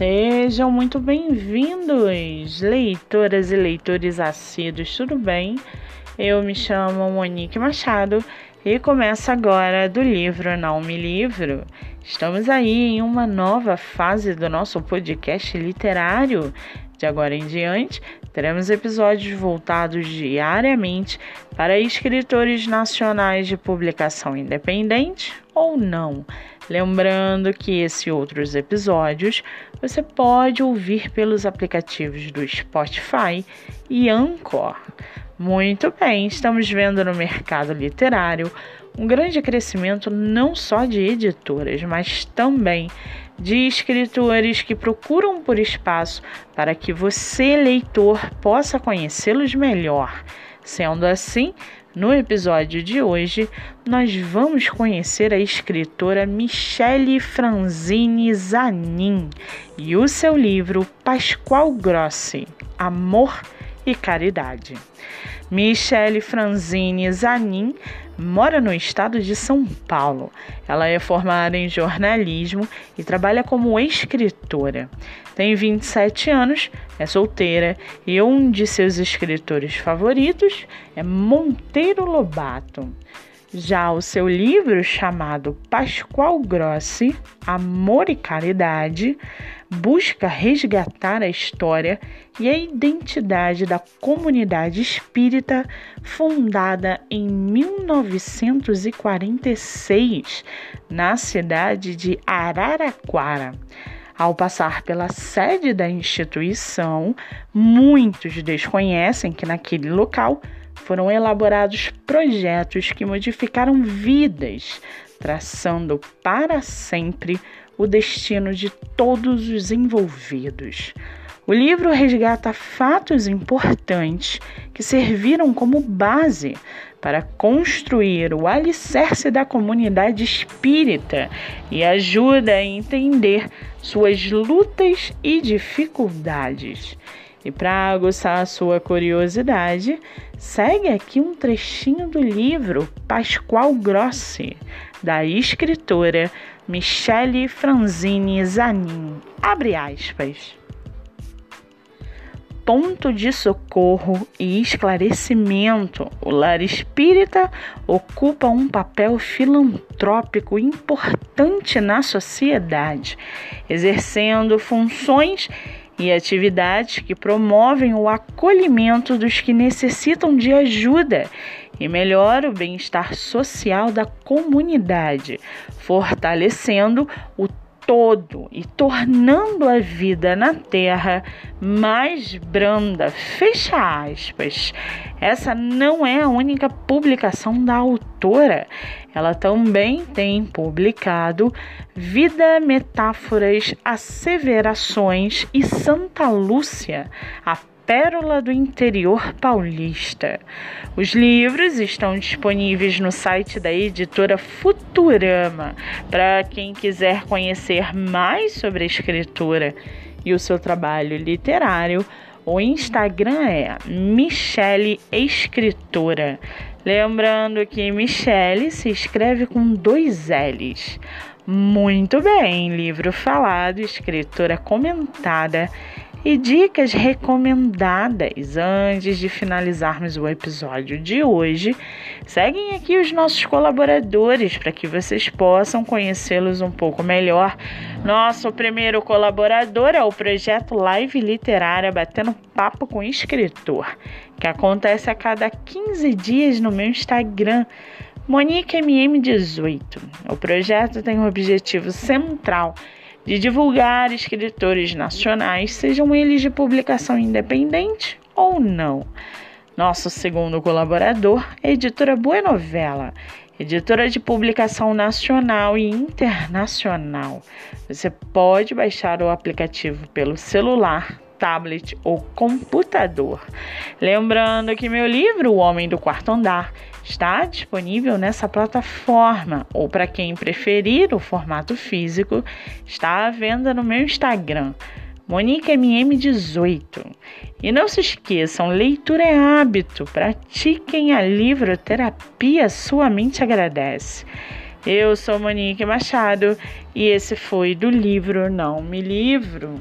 Sejam muito bem-vindos, leitoras e leitores assíduos, tudo bem? Eu me chamo Monique Machado e começo agora do livro Não Me Livro. Estamos aí em uma nova fase do nosso podcast literário. De agora em diante, teremos episódios voltados diariamente para escritores nacionais de publicação independente ou não. Lembrando que esses outros episódios você pode ouvir pelos aplicativos do Spotify e Anchor. Muito bem, estamos vendo no mercado literário um grande crescimento não só de editoras, mas também de escritores que procuram por espaço para que você, leitor, possa conhecê-los melhor. Sendo assim, no episódio de hoje, nós vamos conhecer a escritora Michele Franzini Zanin e o seu livro Pascoal Grossi, Amor e Caridade. Michele Franzini Zanin mora no estado de São Paulo. Ela é formada em jornalismo e trabalha como escritora. Tem 27 anos, é solteira e um de seus escritores favoritos é Monteiro Lobato. Já o seu livro chamado Pascoal Grossi, Amor e Caridade, busca resgatar a história e a identidade da comunidade espírita fundada em 1946 na cidade de Araraquara. Ao passar pela sede da instituição, muitos desconhecem que naquele local foram elaborados projetos que modificaram vidas, traçando para sempre o destino de todos os envolvidos. O livro resgata fatos importantes que serviram como base para construir o alicerce da comunidade espírita e ajuda a entender suas lutas e dificuldades. E para aguçar a sua curiosidade, segue aqui um trechinho do livro Pascoal Grossi, da escritora Michele Franzini Zanin. Abre aspas. Ponto de socorro e esclarecimento, o lar espírita ocupa um papel filantrópico importante na sociedade, exercendo funções e atividades que promovem o acolhimento dos que necessitam de ajuda e melhora o bem-estar social da comunidade, fortalecendo o todo e tornando a vida na terra mais branda. Fecha aspas. Essa não é a única publicação da autora. Ela também tem publicado Vida, Metáforas, Asseverações e Santa Lúcia, a pérola do interior paulista. Os livros estão disponíveis no site da editora Futurama para quem quiser conhecer mais sobre a escritora e o seu trabalho literário. O Instagram é Michele Escritora. Lembrando que Michele se escreve com dois L's. Muito bem, livro falado, escritora comentada e dicas recomendadas antes de finalizarmos o episódio de hoje. Seguem aqui os nossos colaboradores para que vocês possam conhecê-los um pouco melhor. Nosso primeiro colaborador é o projeto Live Literária Batendo Papo com Escritor, que acontece a cada 15 dias no meu Instagram. Monique MM18. O projeto tem um objetivo central de divulgar escritores nacionais, sejam eles de publicação independente ou não. Nosso segundo colaborador é a editora Buenovela, editora de publicação nacional e internacional. Você pode baixar o aplicativo pelo celular, tablet ou computador. Lembrando que meu livro, O Homem do Quarto Andar, está disponível nessa plataforma ou para quem preferir o formato físico, está à venda no meu Instagram, MoniqueMM18. E não se esqueçam, leitura é hábito, pratiquem a livroterapia, sua mente agradece. Eu sou Monique Machado e esse foi do livro Não Me Livro.